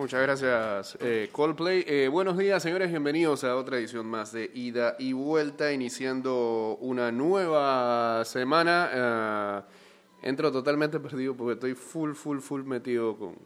Muchas gracias, eh, Coldplay. Eh, buenos días, señores. Bienvenidos a otra edición más de Ida y Vuelta, iniciando una nueva semana. Eh, entro totalmente perdido porque estoy full, full, full metido con,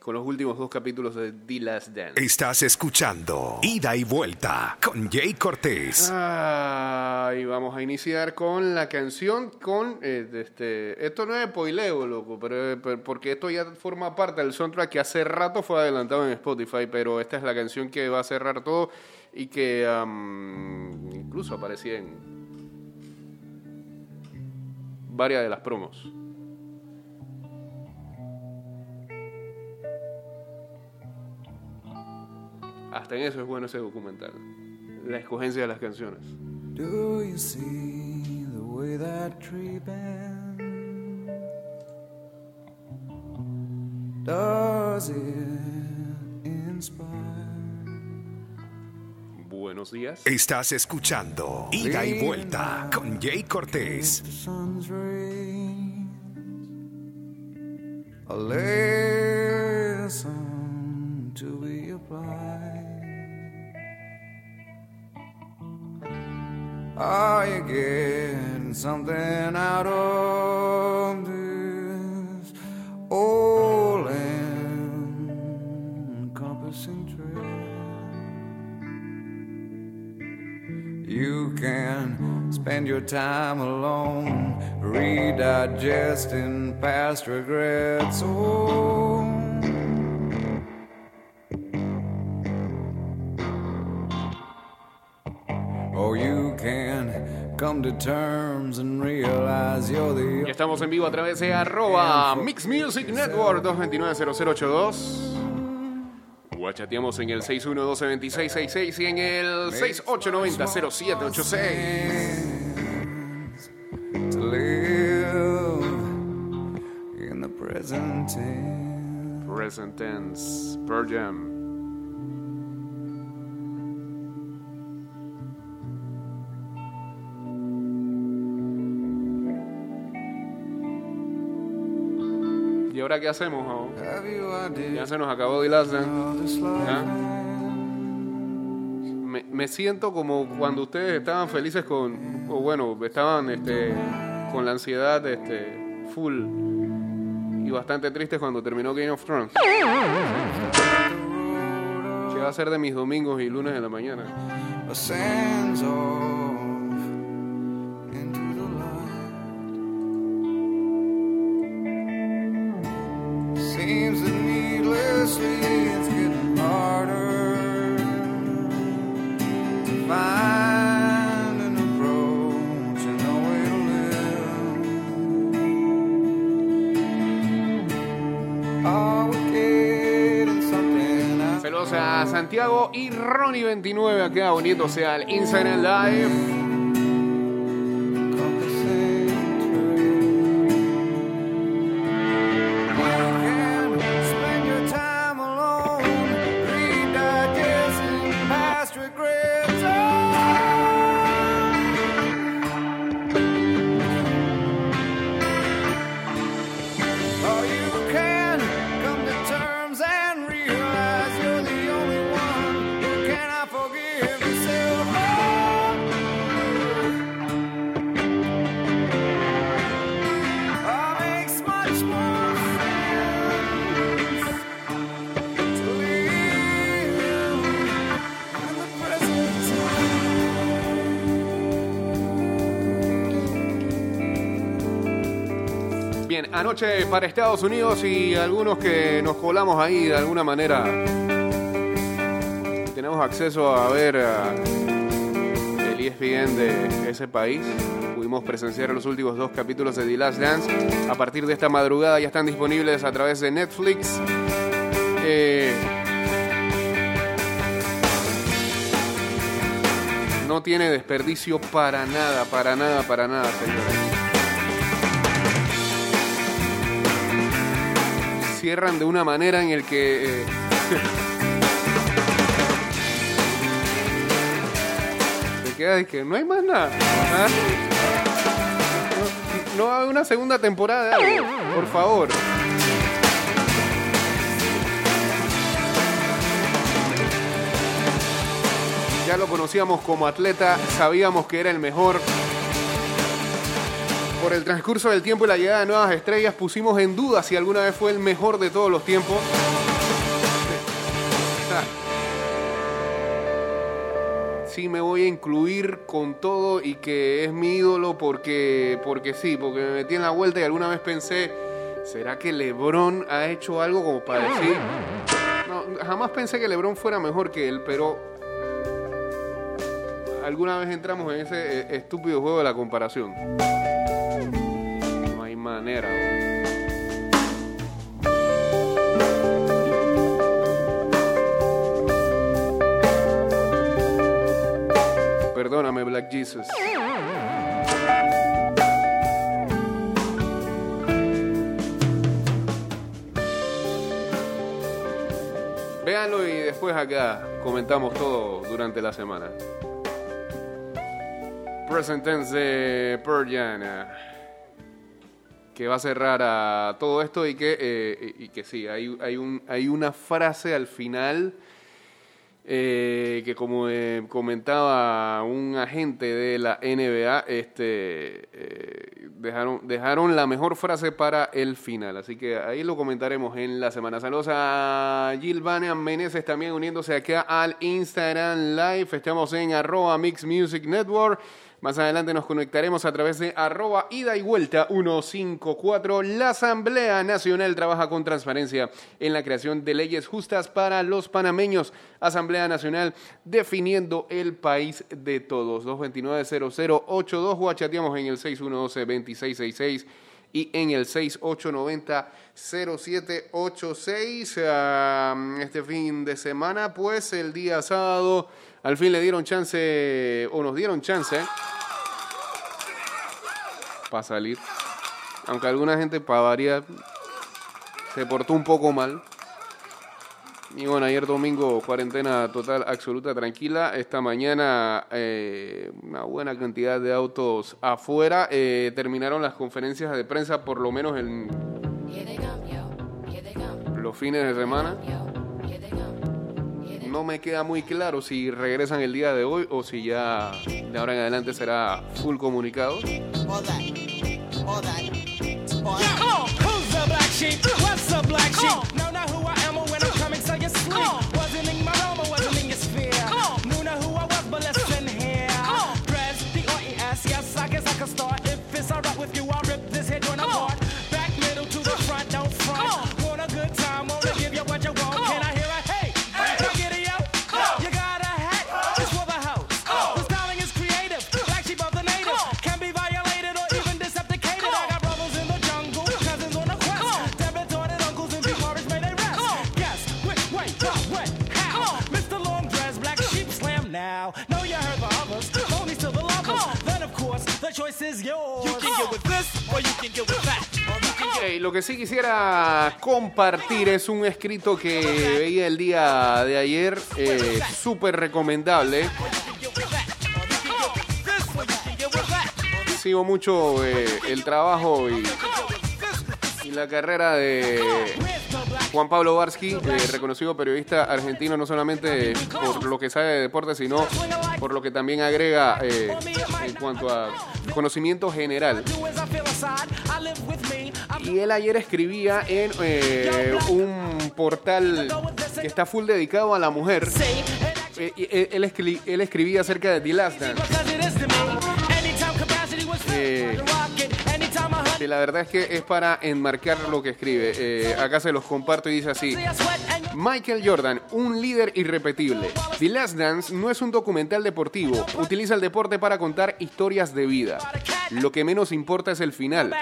con los últimos dos capítulos de The Last Dance. Estás escuchando Ida y Vuelta con Jay Cortés. Ah, y vamos a iniciar con la canción con eh, este esto no es spoileo, loco, pero, pero- porque esto ya forma parte del soundtrack que hace rato fue adelantado en Spotify, pero esta es la canción que va a cerrar todo y que am, incluso aparecía en varias de las promos. Hasta en eso es bueno ese documental. La escogencia de las canciones. Do you see the way that tree bends? Does it inspire? Buenos días. Estás escuchando Ida y Vuelta con Jay Cortés. The sun's rays a lesson to be applied. Are you getting something out of this all encompassing trail? You can spend your time alone, redigesting past regrets. Oh, the estamos en vivo a través de arroba Mix Music Network 229-0082. O chateamos en el 612-2666 y en el 6890-0786. to live in the present tense. Pearl Jam. Ahora qué hacemos? oh? Ya se nos acabó ¿Ya? ends? Me, me siento como cuando ustedes estaban felices con, o bueno, estaban este, con la ansiedad este, full y bastante tristes cuando terminó Game of Thrones. ¿Qué va a ser de mis domingos y lunes de la mañana? Y Ronnie29 acá uniéndose al Instagram Live. Anoche para Estados Unidos y algunos que nos colamos ahí de alguna manera. Tenemos acceso a ver el ESPN de ese país. Pudimos presenciar los últimos dos capítulos de The Last Dance. A partir de esta madrugada ya están disponibles a través de Netflix. Eh, no tiene desperdicio para nada, para nada, para nada, señores. cierran de una manera en el que... Eh, te quedas y que no hay más nada. ¿Ah? No, hay una segunda temporada, por favor. Ya lo conocíamos como atleta, sabíamos que era el mejor. Por el transcurso del tiempo y la llegada de nuevas estrellas pusimos en duda si alguna vez fue el mejor de todos los tiempos. Sí me voy a incluir con todo y que es mi ídolo porque, porque sí, porque me metí en la vuelta y alguna vez pensé, ¿será que Lebron ha hecho algo como para decir? No, jamás pensé que Lebron fuera mejor que él, pero alguna vez entramos en ese eh, estúpido juego de la comparación. No hay manera. Perdóname, Black Jesus. Véanlo y después acá comentamos todo durante la semana. Present tense que va a cerrar a todo esto y que, eh, y que sí, hay, hay, un, hay una frase al final eh, que como eh, comentaba un agente de la NBA, este, dejaron, dejaron la mejor frase para el final. Así que ahí lo comentaremos en la semana. Saludos a Gil Meneses también uniéndose acá al Instagram Live. Estamos en arroba Mix Music Network. Más adelante nos conectaremos a través de arroba ida y vuelta 154. La Asamblea Nacional trabaja con transparencia en la creación de leyes justas para los panameños. Asamblea Nacional definiendo el país de todos. 229-0082 o chateamos en el 6112-2666 y en el 6890-0786. Ah, este fin de semana, pues el día sábado, al fin le dieron chance, o nos dieron chance, para salir. Aunque alguna gente, para variar, se portó un poco mal. Y bueno, ayer domingo, cuarentena total, absoluta, tranquila. Esta mañana, eh, una buena cantidad de autos afuera. Eh, terminaron las conferencias de prensa, por lo menos en los fines de semana. No me queda muy claro si regresan el día de hoy o si ya de ahora en adelante será full comunicado. Lo que sí quisiera compartir es un escrito que veía el día de ayer, eh, súper recomendable. Sigo mucho eh, el trabajo y, y la carrera de Juan Pablo Barsky, eh, reconocido periodista argentino, no solamente por lo que sabe de deporte, sino por lo que también agrega eh, en cuanto a conocimiento general. Y él ayer escribía en eh, un portal que está full dedicado a la mujer. Eh, él, él escri- él escribía acerca de The Last Dance. Que la verdad es que es para enmarcar lo que escribe. Eh, acá se los comparto y dice así. Michael Jordan, un líder irrepetible. The Last Dance no es un documental deportivo. Utiliza el deporte para contar historias de vida. Lo que menos importa es el final.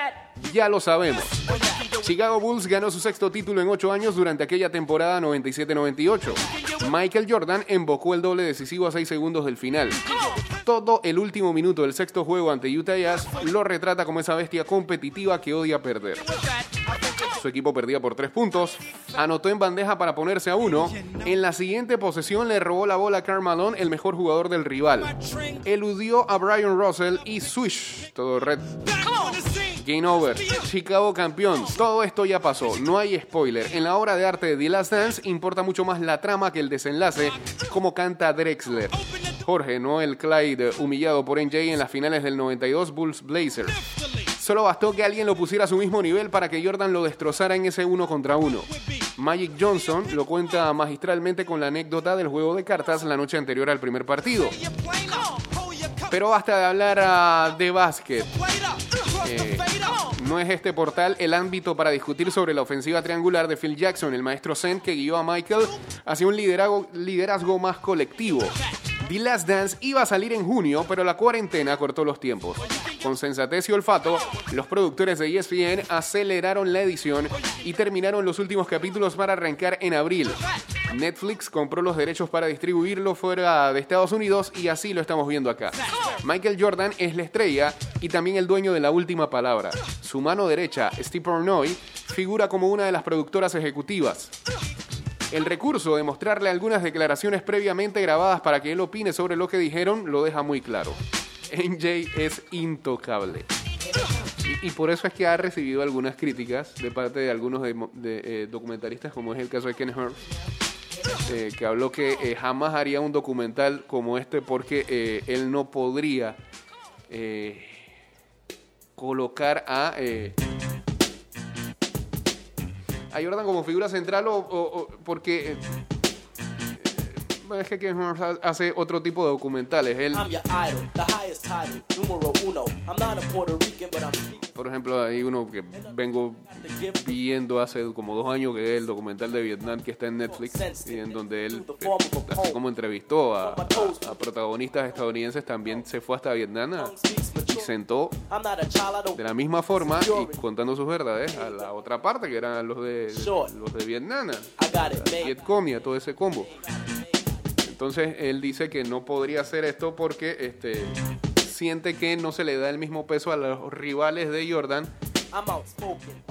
Ya lo sabemos. Chicago Bulls ganó su sexto título en ocho años durante aquella temporada 97-98. Michael Jordan embocó el doble decisivo a seis segundos del final. Todo el último minuto del sexto juego ante Utah Jazz lo retrata como esa bestia competitiva que odia perder. Su equipo perdía por tres puntos. Anotó en bandeja para ponerse a uno. En la siguiente posesión le robó la bola a Karl Malone, el mejor jugador del rival. Eludió a Brian Russell y swish. Todo red. Game over. Chicago campeón. Todo esto ya pasó. No hay spoiler. En la obra de arte de The Last Dance importa mucho más la trama que el desenlace, como canta Drexler. Jorge, no el Clyde, humillado por NJ en las finales del 92 Bulls Blazers. Solo bastó que alguien lo pusiera a su mismo nivel para que Jordan lo destrozara en ese uno contra uno. Magic Johnson lo cuenta magistralmente con la anécdota del juego de cartas la noche anterior al primer partido. Pero basta de hablar ah, de básquet. Eh, no es este portal el ámbito para discutir sobre la ofensiva triangular de Phil Jackson, el maestro Zen que guió a Michael hacia un liderazgo, liderazgo más colectivo. The Last Dance iba a salir en junio, pero la cuarentena cortó los tiempos. Con sensatez y olfato, los productores de ESPN aceleraron la edición y terminaron los últimos capítulos para arrancar en abril. Netflix compró los derechos para distribuirlo fuera de Estados Unidos y así lo estamos viendo acá. Michael Jordan es la estrella y también el dueño de la última palabra. Su mano derecha, Steve Portnoy, figura como una de las productoras ejecutivas. El recurso de mostrarle algunas declaraciones previamente grabadas para que él opine sobre lo que dijeron lo deja muy claro. NJ es intocable. Y, por eso es que ha recibido algunas críticas de parte de algunos eh, documentaristas, como es el caso de Ken Hurt, eh, que habló que eh, jamás haría un documental como este porque él no podría colocar a, a Jordan como figura central o, porque es que Ken Hurt ha- hace otro tipo de documentales. Él, por ejemplo, hay uno que vengo viendo hace como dos años que es el documental de Vietnam que está en Netflix y en donde él, eh, así como entrevistó a, a- a protagonistas estadounidenses, también se fue hasta Vietnam a- y sentó de la misma forma y contando sus verdades a la otra parte que eran los de los de Vietnam. Vietcong y a todo ese combo. Entonces él dice que no podría hacer esto porque este siente que no se le da el mismo peso a los rivales de Jordan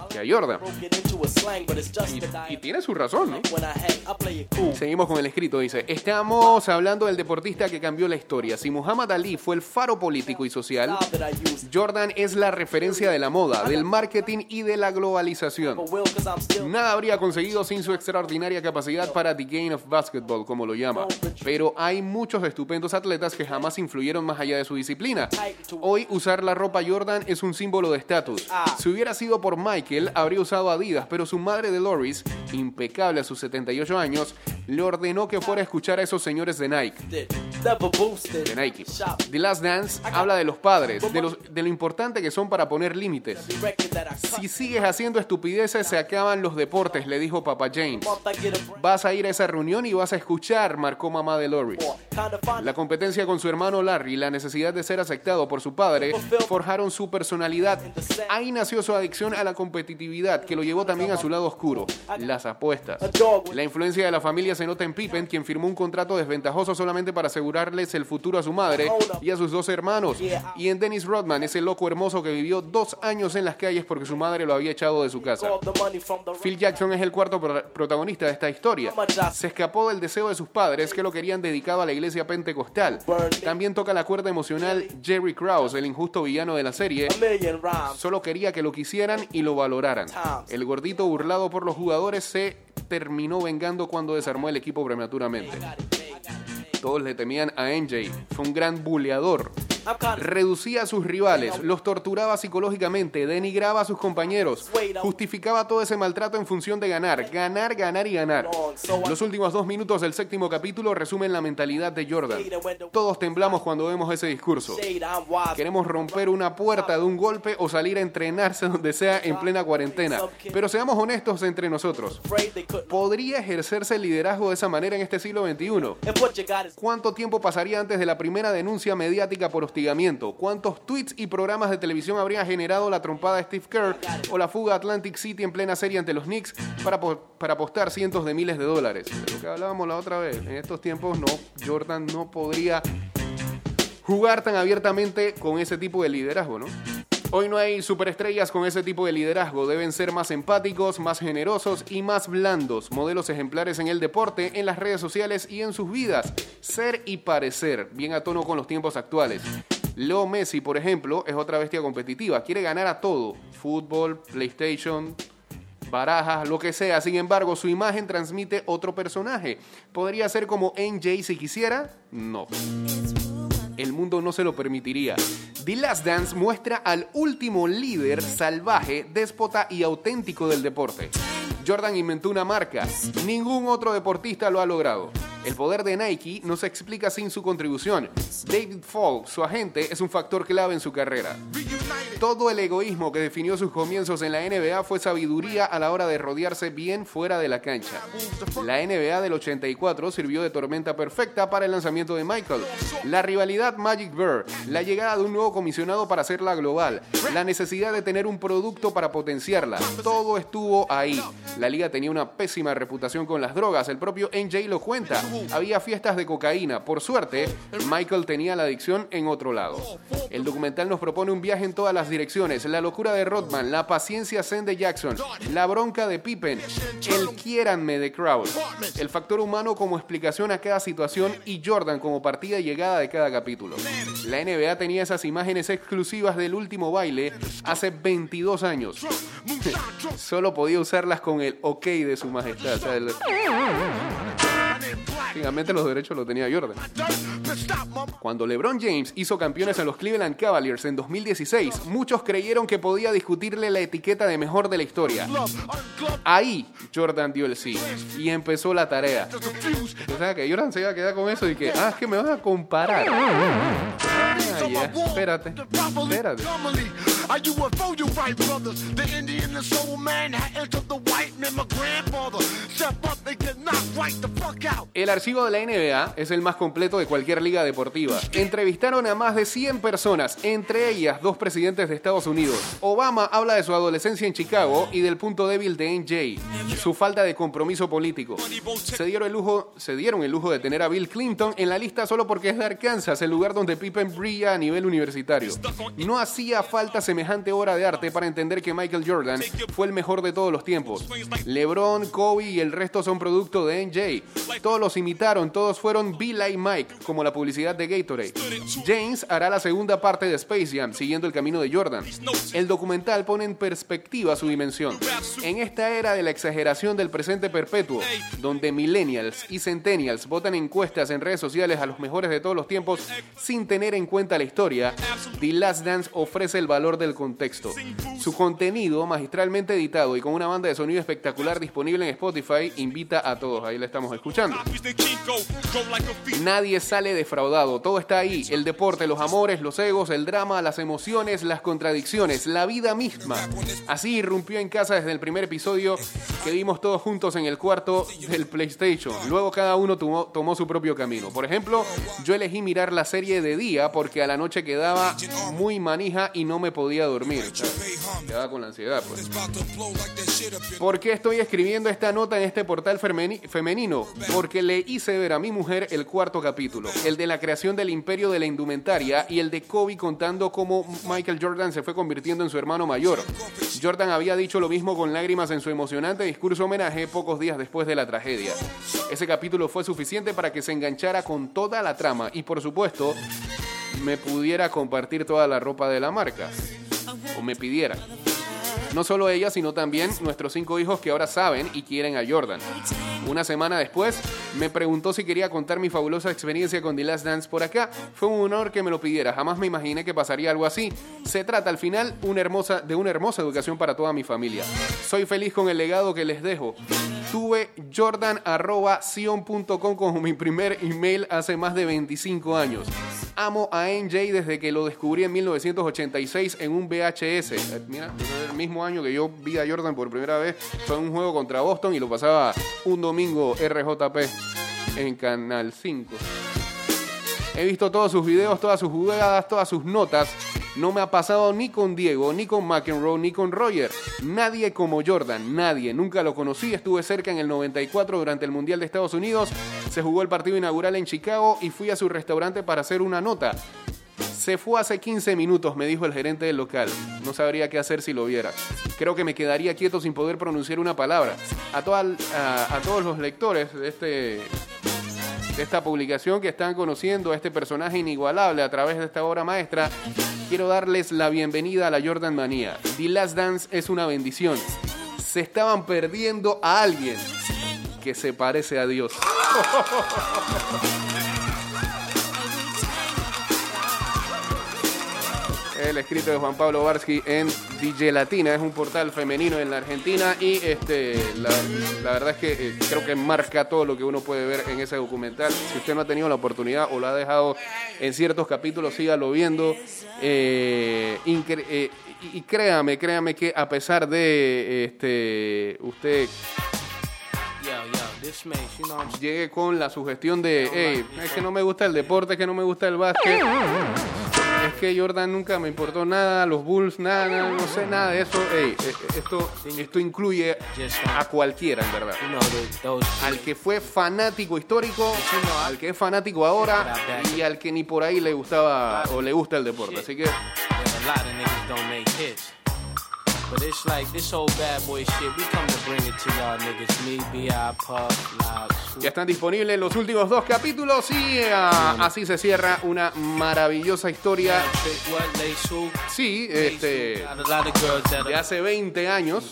que a Jordan. Y, tiene su razón, ¿no? Seguimos con el escrito, dice, estamos hablando del deportista que cambió la historia. Si Muhammad Ali fue el faro político y social. Jordan es la referencia de la moda, del marketing y de la globalización. Nada habría conseguido sin su extraordinaria capacidad para the game of basketball, como lo llama. Pero hay muchos estupendos atletas que jamás influyeron más allá de su disciplina. Hoy usar la ropa Jordan es un símbolo de estatus. Si hubiera sido por Michael, habría usado Adidas, pero su madre Dolores, impecable a sus 78 años, le ordenó que fuera a escuchar a esos señores de Nike. De Nike. The Last Dance habla de los padres, de, los- de lo importante que son para poner límites. Si sigues haciendo estupideces, se acaban los deportes, le dijo Papa James. Vas a ir a esa reunión y vas a escuchar, marcó mamá de Loris. La competencia con su hermano Larry y la necesidad de ser aceptado por su padre forjaron su personalidad. Ahí nació su adicción a la competitividad, que lo llevó también a su lado oscuro, las apuestas. La influencia de la familia se nota en Pippen, quien firmó un contrato desventajoso solamente para asegurarles el futuro a su madre y a sus dos hermanos. Y en Dennis Rodman, ese loco hermoso que vivió dos años en las calles porque su madre lo había echado de su casa. Phil Jackson es el cuarto pro- protagonista de esta historia. Se escapó del deseo de sus padres que lo querían dedicado a la iglesia pentecostal. También toca la cuerda emocional Jerry Krause, el injusto villano de la serie. Solo quería que lo quisieran y lo valoraran. El gordito burlado por los jugadores se terminó vengando cuando desarmó el equipo prematuramente. Todos le temían a NJ. Fue un gran buleador. Reducía a sus rivales, los torturaba psicológicamente, denigraba a sus compañeros, justificaba todo ese maltrato en función de ganar, ganar, ganar y ganar. Los últimos dos minutos del séptimo capítulo resumen la mentalidad de Jordan. Todos temblamos cuando vemos ese discurso. Queremos romper una puerta de un golpe o salir a entrenarse donde sea en plena cuarentena. Pero seamos honestos entre nosotros. ¿Podría ejercerse el liderazgo de esa manera en este siglo XXI? ¿Cuánto tiempo pasaría antes de la primera denuncia mediática por ¿Cuántos tweets y programas de televisión habría generado la trompada de Steve Kerr o la fuga a Atlantic City en plena serie ante los Knicks para, para apostar cientos de miles de dólares? De lo que hablábamos la otra vez. En estos tiempos no, Jordan no podría jugar tan abiertamente con ese tipo de liderazgo, ¿no? Hoy no hay superestrellas con ese tipo de liderazgo. Deben ser más empáticos, más generosos y más blandos. Modelos ejemplares en el deporte, en las redes sociales y en sus vidas. Ser y parecer, bien a tono con los tiempos actuales. Leo Messi, por ejemplo, es otra bestia competitiva. Quiere ganar a todo. Fútbol, PlayStation, barajas, lo que sea. Sin embargo, su imagen transmite otro personaje. ¿Podría ser como NJ si quisiera? No. El mundo no se lo permitiría. The Last Dance muestra al último líder salvaje, déspota y auténtico del deporte. Jordan inventó una marca. Ningún otro deportista lo ha logrado. El poder de Nike no se explica sin su contribución. David Falk, su agente, es un factor clave en su carrera. Todo el egoísmo que definió sus comienzos en la NBA fue sabiduría a la hora de rodearse bien fuera de la cancha. La NBA del 84 sirvió de tormenta perfecta para el lanzamiento de Michael. La rivalidad Magic Bird, la llegada de un nuevo comisionado para hacerla global, la necesidad de tener un producto para potenciarla, todo estuvo ahí. La liga tenía una pésima reputación con las drogas, el propio NJ lo cuenta. Había fiestas de cocaína. Por suerte, Michael tenía la adicción en otro lado. El documental nos propone un viaje en todas las direcciones. La locura de Rodman, la paciencia zen de Jackson, la bronca de Pippen, el quiéranme de Crowd, el factor humano como explicación a cada situación y Jordan como partida y llegada de cada capítulo. La NBA tenía esas imágenes exclusivas del último baile hace 22 años. Solo podía usarlas con el ok de su majestad. Los derechos los tenía Jordan. Cuando LeBron James hizo campeones en los Cleveland Cavaliers en 2016, muchos creyeron que podía discutirle la etiqueta de mejor de la historia. Ahí Jordan dio el sí y empezó la tarea. O sea, que Jordan se iba a quedar con eso y que, ah, es que me vas a comparar. Espérate, espérate. El archivo de la NBA es el más completo de cualquier liga deportiva. Entrevistaron a más de 100 personas, entre ellas dos presidentes de Estados Unidos. Obama habla de su adolescencia en Chicago y del punto débil de NJ, su falta de compromiso político. Se dieron, el lujo, se dieron el lujo de tener a Bill Clinton en la lista solo porque es de Arkansas, el lugar donde Pippen brilla a nivel universitario. No hacía falta semejante obra de arte para entender que Michael Jordan fue el mejor de todos los tiempos. LeBron, Kobe y el resto son producto de NJ. Todos los imitaron, todos fueron Be Like Mike, como la publicidad de Gatorade. James hará la segunda parte de Space Jam, siguiendo el camino de Jordan. El documental pone en perspectiva su dimensión. En esta era de la exageración del presente perpetuo, donde millennials y centennials votan encuestas en redes sociales a los mejores de todos los tiempos sin tener en cuenta la historia, The Last Dance ofrece el valor del contexto. Su contenido, magistralmente editado y con una banda de sonido espectacular disponible en Spotify, invita a todos. Ahí la estamos escuchando. Nadie sale defraudado, todo está ahí, el deporte, los amores, los egos, el drama, las emociones, las contradicciones, la vida misma. Así irrumpió en casa desde el primer episodio que vimos todos juntos en el cuarto del PlayStation. Luego cada uno tomó, tomó su propio camino. Por ejemplo, yo elegí mirar la serie de día porque a la noche quedaba muy manija y no me podía dormir. Quedaba con la ansiedad, pues. ¿Por qué estoy escribiendo esta nota en este portal femeni- femenino? Porque le hice ver a mi mujer el cuarto capítulo, el de la creación del imperio de la indumentaria y el de Kobe contando cómo Michael Jordan se fue convirtiendo en su hermano mayor. Jordan había dicho lo mismo con lágrimas en su emocionante discurso homenaje pocos días después de la tragedia. Ese capítulo fue suficiente para que se enganchara con toda la trama y por supuesto me pudiera compartir toda la ropa de la marca o me pidiera. No solo ella, sino también nuestros cinco hijos que ahora saben y quieren a Jordan. Una semana después, me preguntó si quería contar mi fabulosa experiencia con The Last Dance por acá. Fue un honor que me lo pidiera. Jamás me imaginé que pasaría algo así. Se trata al final de una hermosa educación para toda mi familia. Soy feliz con el legado que les dejo. Tuve jordan.sion.com como mi primer email hace más de 25 años. Amo a NJ desde que lo descubrí en 1986 en un VHS. Eh, Mira, el mismo año que yo vi a Jordan por primera vez. Fue un juego contra Boston y lo pasaba un domingo RJP en Canal 5. He visto todos sus videos, todas sus jugadas, todas sus notas. No me ha pasado ni con Diego, ni con McEnroe, ni con Roger. Nadie como Jordan, nadie. Nunca lo conocí. Estuve cerca en el 94 durante el Mundial de Estados Unidos. Se jugó el partido inaugural en Chicago y fui a su restaurante para hacer una nota. Se fue hace 15 minutos, me dijo el gerente del local. No sabría qué hacer si lo viera. Creo que me quedaría quieto sin poder pronunciar una palabra. A, toda- a- todos los lectores de este de esta publicación que están conociendo a este personaje inigualable a través de esta obra maestra, quiero darles la bienvenida a la Jordan Manía. The Last Dance es una bendición. se estaban perdiendo a alguien que se parece a Dios. El escrito de Juan Pablo Barsky en DJ Latina, es un portal femenino en la Argentina y este, la, la verdad es que eh, creo que marca todo lo que uno puede ver en ese documental. Si usted no ha tenido la oportunidad o lo ha dejado en ciertos capítulos, sígalo viendo. Eh, eh, y, créame, créame que a pesar de este, usted llegue con la sugestión de, hey, es que no me gusta el deporte, es que no me gusta el básquet, es que Jordan nunca me importó nada, los Bulls nada, no sé nada de eso. Hey, eh, esto, esto incluye a cualquiera, en verdad. Al que fue fanático histórico, al que es fanático ahora y al que ni por ahí le gustaba o le gusta el deporte. Así que But it's like this old bad boy shit. We come to bring it to y'all niggas. Me, B.I., Puff, ya están disponibles los últimos dos capítulos y ah, así se cierra una maravillosa historia. Sí, este, de hace 20 años.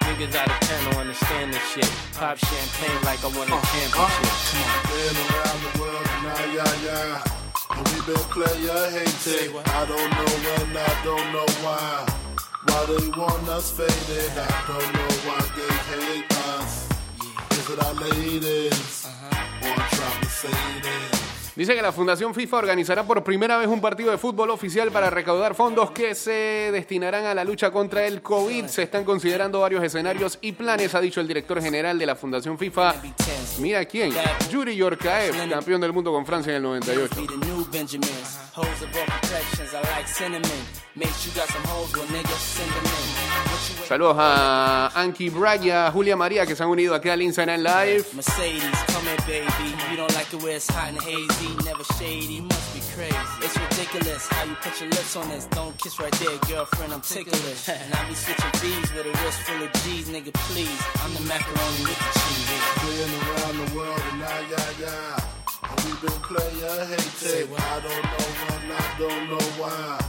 I represent honeys with money, fly guys and gents. Ride with the tents, that be 35%. Foes hope I lay, so I look both ways. Cops say it's okay. My tent smoke grades, no way. Nigga leave without handing me my shit. Got plans to get my land and my six. Niggas out of town don't understand this shit. Pop champagne like I won a championship. Come on. Been around the world, nah, yeah, yeah. And we been player hated. I don't know when, I don't know why. Why they want us faded, I don't know why they hate us. Is it our ladies? Or trying to say this? Dice que la Fundación FIFA organizará por primera vez un partido de fútbol oficial para recaudar fondos que se destinarán a la lucha contra el COVID. Se están considerando varios escenarios y planes, ha dicho el director general de la Fundación FIFA. Mira quién, Yuri Yorkaev, campeón del mundo con Francia en el 98. Be the new Benjamins. Hoes of all complexions, I like cinnamon. Makes you got some hoes, well, nigga, send them in. What you wait- Saludos a Anki Braya, Julia María, que se han unido aquí al Instagram Live. Mercedes, come here, baby. You don't like it where it's hot and hazy, never shady. Must be crazy. It's ridiculous how you put your lips on this. Don't kiss right there, girlfriend. I'm ticklish. and I be switching B's with a wrist full of G's, nigga. Please, I'm the macaroni with the cheese. Been around the world, and nah, yeah, yeah. And we been player hated. I don't know when, I don't know why.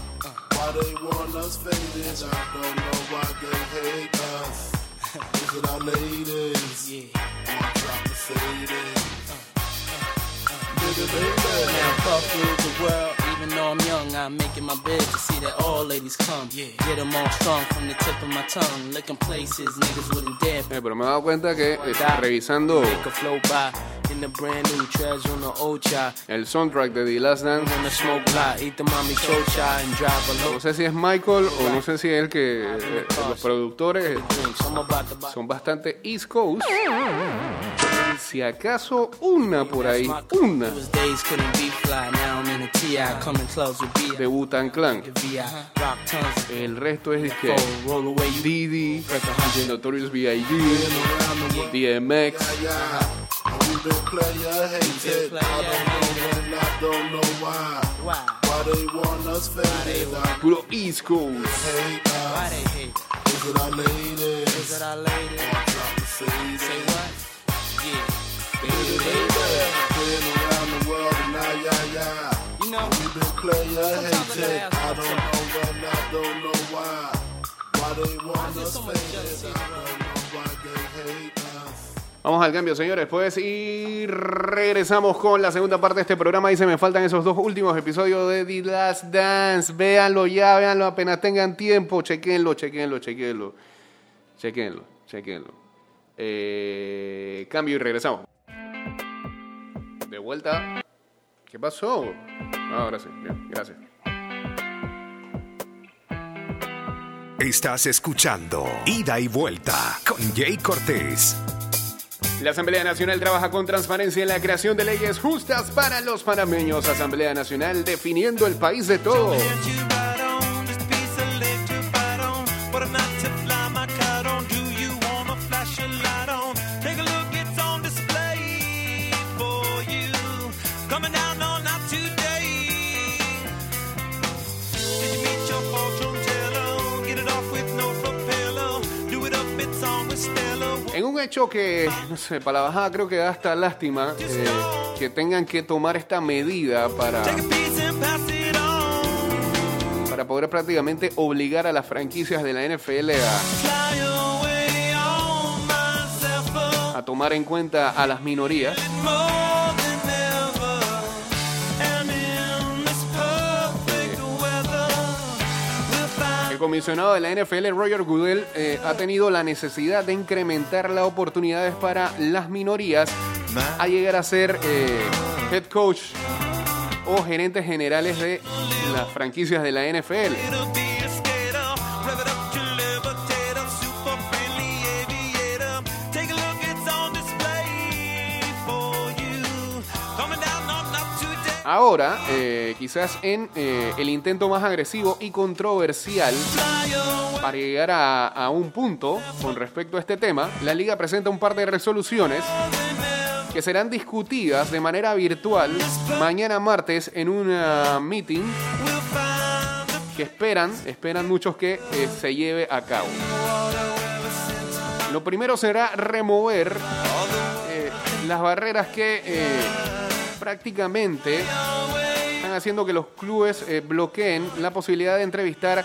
Why they want us faded, I don't know why they hate us. Is it our ladies? Yeah. Or trying to say this? Nigga, baby. Now puff rule the world, even though I'm young, I'm making my bed to see that all ladies come. Yeah. Get them all strong from the tip of my tongue. Looking places niggas wouldn't dare. Eh, pero me he dado cuenta que eh, revisando el soundtrack de The Last Dance, Wanna smoke block, eat the mommy chocha and drive a no sé si es Michael o no sé si es el que eh, los productores son bastante East Coast. Si acaso una por ahí, una It was days couldn't be fly. Now I'm in a TI, coming clubs with B. de Wu-Tang Clan. VI, rock tons. El resto es que Didi. Notorious B.I.G., DMX, Yeah. And we been player hated. I don't know when, I don't know why. Why? Why they want us faded, I puro East Coast. hate Why us. they hate? Is it our ladies? Is it our lady? Vamos al cambio, señores, pues, y regresamos con la segunda parte de este programa. Y se me faltan esos dos últimos episodios de The Last Dance. Véanlo ya, véanlo apenas tengan tiempo. Chequenlo, chequenlo, chequenlo. Chequenlo, chequenlo. Eh, cambio y regresamos. De vuelta. ¿Qué pasó? Ahora sí, bien, gracias. Estás escuchando Ida y Vuelta con Jay Cortés. La Asamblea Nacional trabaja con transparencia en la creación de leyes justas para los panameños. Asamblea Nacional definiendo el país de todos. Hecho que, no sé, para la bajada creo que da hasta lástima eh, que tengan que tomar esta medida para, para poder prácticamente obligar a las franquicias de la NFL a, a tomar en cuenta a las minorías. Comisionado de la NFL, Roger Goodell, eh, ha tenido la necesidad de incrementar las oportunidades para las minorías a llegar a ser eh, head coach o gerentes generales de las franquicias de la NFL. Ahora, eh, quizás en eh, el intento más agresivo y controversial para llegar a, un punto con respecto a este tema, la liga presenta un par de resoluciones que serán discutidas de manera virtual mañana martes en un uh, meeting que esperan, esperan muchos que eh, se lleve a cabo. Lo primero será remover las barreras que prácticamente están haciendo que los clubes eh, bloqueen la posibilidad de entrevistar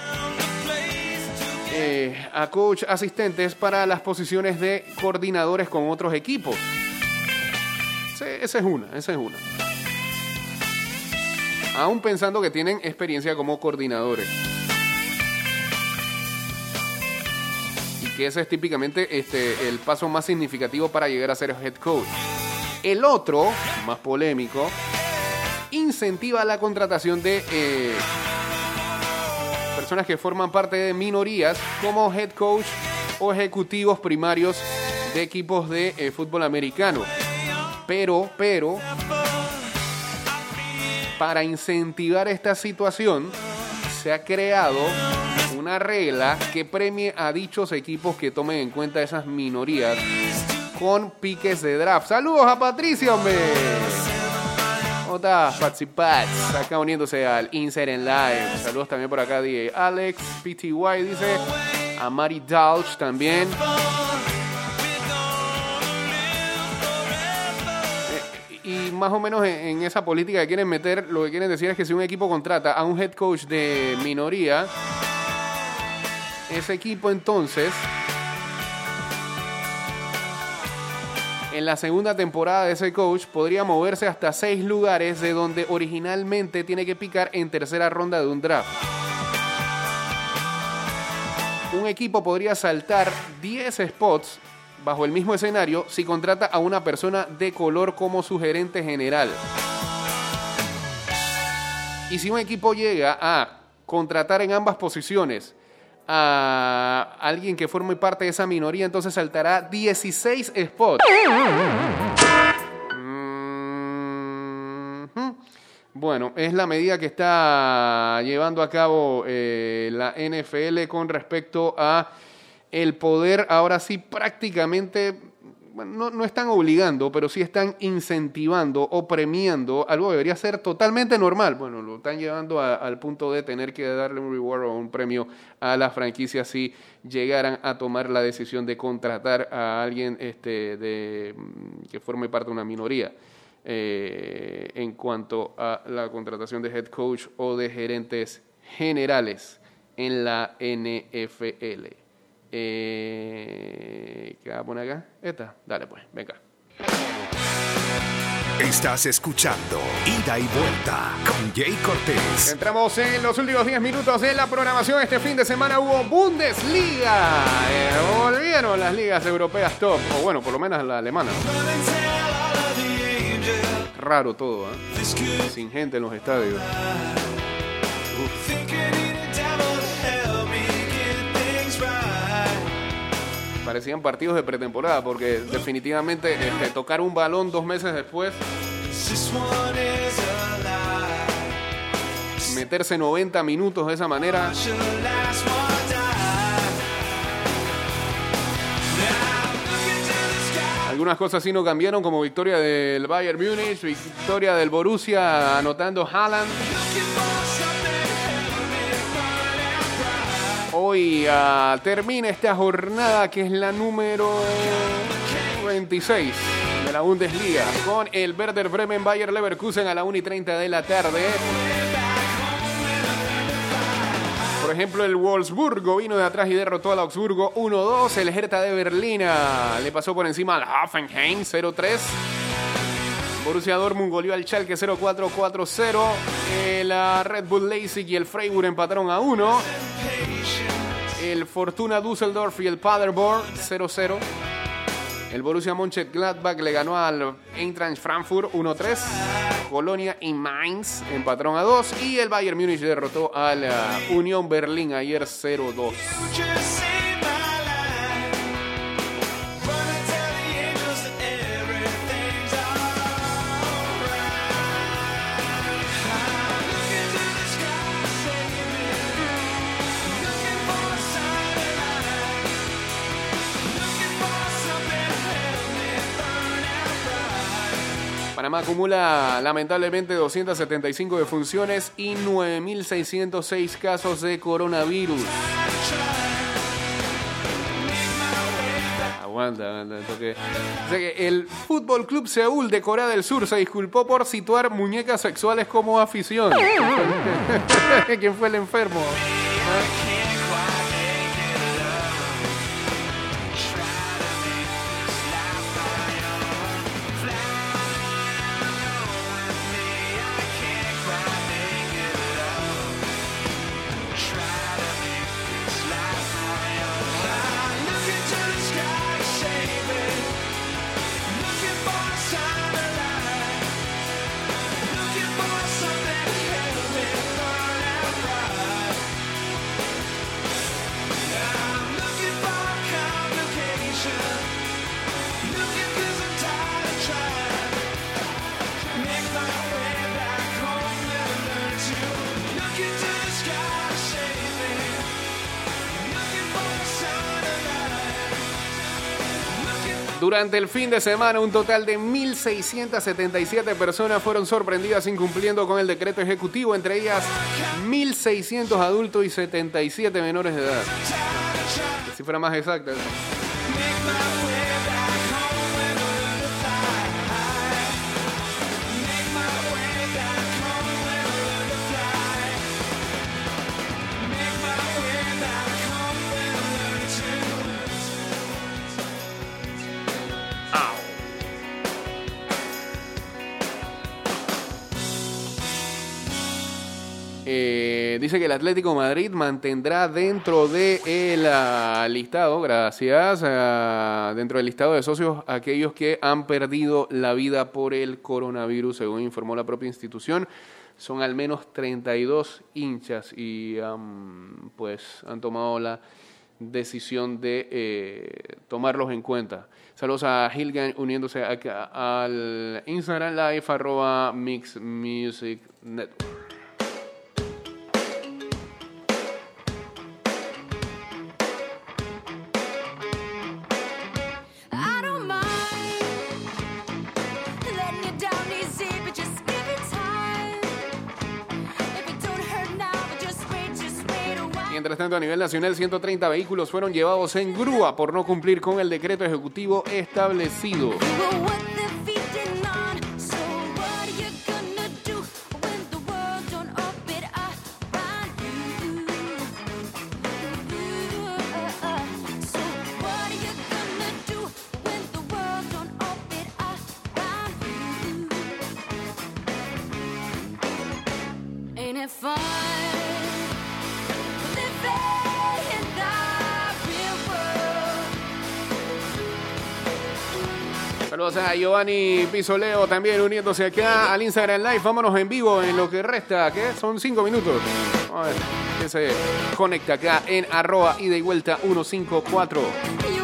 eh, a coach asistentes para las posiciones de coordinadores con otros equipos. Esa es una, esa es una. Aún pensando que tienen experiencia como coordinadores. Y que ese es típicamente este, el paso más significativo para llegar a ser head coach. El otro, más polémico, incentiva la contratación de eh, personas que forman parte de minorías como head coach o ejecutivos primarios de equipos de eh, fútbol americano. Pero, pero, para incentivar esta situación, se ha creado una regla que premie a dichos equipos que tomen en cuenta esas minorías con piques de draft. Saludos a Patricia, hombre. ¿Cómo estás, Patsy Pats? Acá uniéndose al Insert en Live. Saludos también por acá, DJ Alex, PTY dice. A Mari Dalch también. Eh, Y más o menos en, en esa política que quieren meter, lo que quieren decir es que si un equipo contrata a un head coach de minoría, ese equipo entonces en la segunda temporada de ese coach podría moverse hasta seis lugares de donde originalmente tiene que picar en tercera ronda de un draft. Un equipo podría saltar 10 spots bajo el mismo escenario si contrata a una persona de color como su gerente general. Y si un equipo llega a contratar en ambas posiciones a alguien que forme parte de esa minoría, entonces saltará 16 spots. Mhm. Bueno, es la medida que está llevando a cabo eh, la NFL con respecto a el poder, ahora sí, prácticamente, bueno, no, no están obligando, pero sí están incentivando o premiando algo que debería ser totalmente normal. Bueno, lo están llevando a- al punto de tener que darle un reward o un premio a las franquicias si llegaran a tomar la decisión de contratar a alguien este, de, que forme parte de una minoría. eh, en cuanto a la contratación de head coach o de gerentes generales en la NFL. Eh, ¿Qué va a poner acá? Esta. Dale pues, venga. Estás escuchando Ida y Vuelta con Jay Cortés. Entramos en los últimos 10 minutos de la programación. Este fin de semana hubo Bundesliga. Eh, volvieron las ligas europeas top. O bueno, por lo menos la alemana. ¿no? Raro todo, ¿eh? Sin gente en los estadios. Parecían partidos de pretemporada porque definitivamente este, tocar un balón dos meses después, meterse 90 minutos de esa manera, Algunas cosas sí no cambiaron, como victoria del Bayern Múnich, victoria del Borussia anotando Haaland. Hoy ah, termina esta jornada que es la número 26 de la Bundesliga con el Werder Bremen Bayer Leverkusen a la 1 y 30 de la tarde. Por ejemplo, el Wolfsburgo vino de atrás y derrotó al Augsburgo 1-2. El Hertha de Berlín ah, le pasó por encima al Hoffenheim 0-3. Borussia Dortmund goleó al Schalke 0-4-4-0. El ah, Red Bull Leipzig y el Freiburg empataron a 1. El Fortuna Düsseldorf y el Paderborn 0-0. El Borussia Mönchengladbach le ganó al Eintracht Frankfurt 1-3. Colonia y Mainz empataron a 2. Y el Bayern Múnich derrotó al ah, Unión Berlín ayer 0-2. Panamá acumula lamentablemente 275 defunciones y 9.606 casos de coronavirus. Aguanta, aguanta. el Fútbol Club Seúl de Corea del Sur se disculpó por situar muñecas sexuales como afición. ¿Quién fue el enfermo? Durante el fin de semana, un total de 1.677 personas fueron sorprendidas incumpliendo con el decreto ejecutivo, entre ellas 1.600 adultos y 77 menores de edad. Cifra más exacta. Dice que el Atlético de Madrid mantendrá dentro del listado, gracias, ah, dentro del listado de socios aquellos que han perdido la vida por el coronavirus, según informó la propia institución. Son al menos 32 hinchas y pues han tomado la decisión de eh, tomarlos en cuenta. Saludos a Hilgan uniéndose acá al Instagram Live arroba Mix Music Network. A nivel nacional, 130 vehículos fueron llevados en grúa por no cumplir con el decreto ejecutivo establecido. Saludos a Giovanni Pisoleo también uniéndose acá al Instagram Live. Vámonos en vivo en lo que resta, que son cinco minutos. A ver quién se conecta acá en arroba ida y vuelta 154.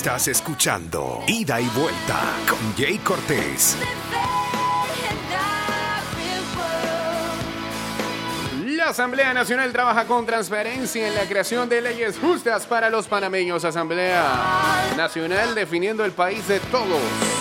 Estás escuchando Ida y Vuelta con Jay Cortés. La Asamblea Nacional trabaja con transparencia en la creación de leyes justas para los panameños. Asamblea Nacional definiendo el país de todos.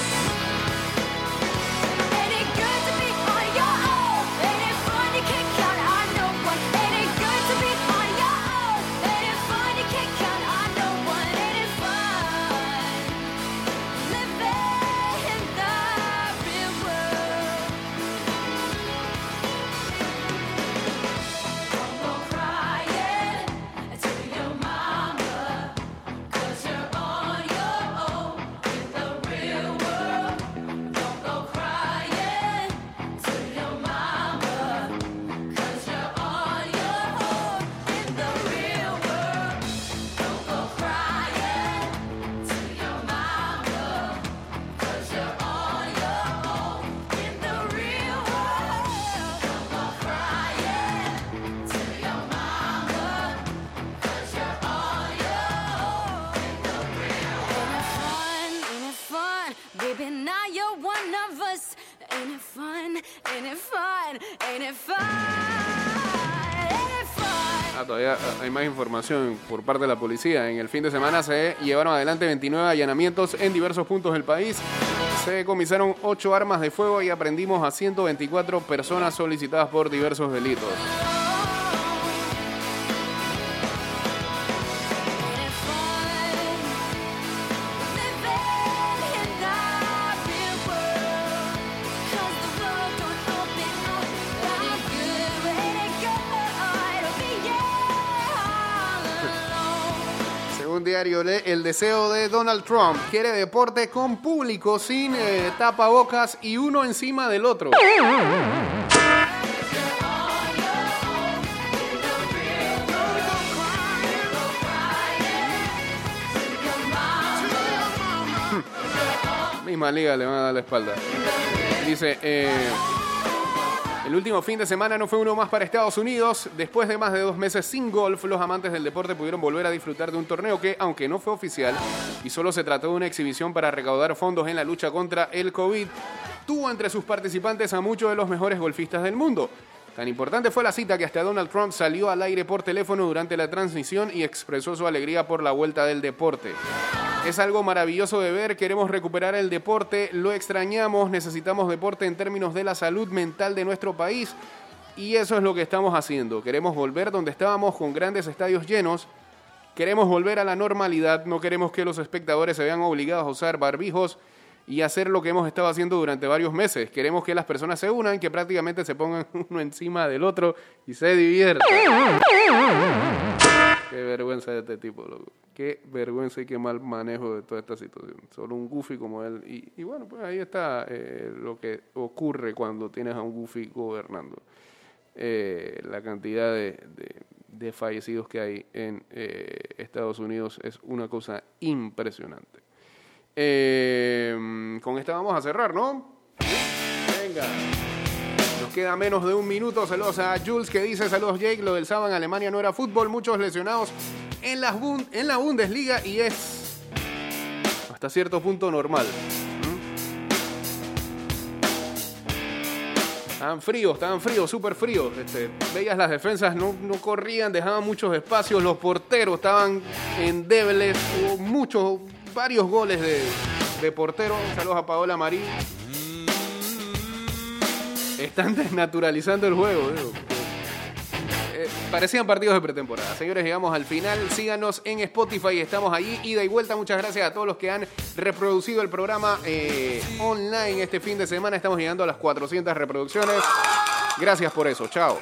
Más información por parte de la policía. En el fin de semana se llevaron adelante 29 allanamientos en diversos puntos del país. Se decomisaron 8 armas de fuego y aprendimos a 124 personas solicitadas por diversos delitos. Diario Le, el deseo de Donald Trump quiere deporte con público sin eh, tapabocas y uno encima del otro. Misma liga le van a dar la espalda. Dice, eh, el último fin de semana no fue uno más para Estados Unidos. Después de más de dos meses sin golf, los amantes del deporte pudieron volver a disfrutar de un torneo que, aunque no fue oficial y solo se trató de una exhibición para recaudar fondos en la lucha contra el COVID, tuvo entre sus participantes a muchos de los mejores golfistas del mundo. Tan importante fue la cita que hasta Donald Trump salió al aire por teléfono durante la transmisión y expresó su alegría por la vuelta del deporte. Es algo maravilloso de ver, queremos recuperar el deporte, lo extrañamos, necesitamos deporte en términos de la salud mental de nuestro país y eso es lo que estamos haciendo. Queremos volver donde estábamos con grandes estadios llenos, queremos volver a la normalidad, no queremos que los espectadores se vean obligados a usar barbijos y hacer lo que hemos estado haciendo durante varios meses. Queremos que las personas se unan, que prácticamente se pongan uno encima del otro y se diviertan. Qué vergüenza de este tipo, loco. Qué vergüenza y qué mal manejo de toda esta situación. Solo un goofy como él. Y, bueno, pues ahí está eh, lo que ocurre cuando tienes a un goofy gobernando. Eh, la cantidad de, de- de fallecidos que hay en eh, Estados Unidos es una cosa impresionante. Eh, con esta vamos a cerrar, ¿no? Venga. Nos queda menos de un minuto. Saludos a Jules que dice, saludos Jake, lo del sábado en Alemania no era fútbol, muchos lesionados en, la Bundesliga y es hasta cierto punto normal. ¿Mm? Estaban fríos, estaban fríos, súper fríos. Este, veías las defensas, no, no corrían, dejaban muchos espacios, los porteros estaban endebles, hubo muchos, varios goles de, de portero. Saludos a Paola Marín. Están desnaturalizando el juego, digo. Eh, parecían partidos de pretemporada. Señores, llegamos al final. Síganos en Spotify, estamos allí. Ida y vuelta. Muchas gracias a todos los que han reproducido el programa eh, online este fin de semana. Estamos llegando a las 400 reproducciones. Gracias por eso. Chao.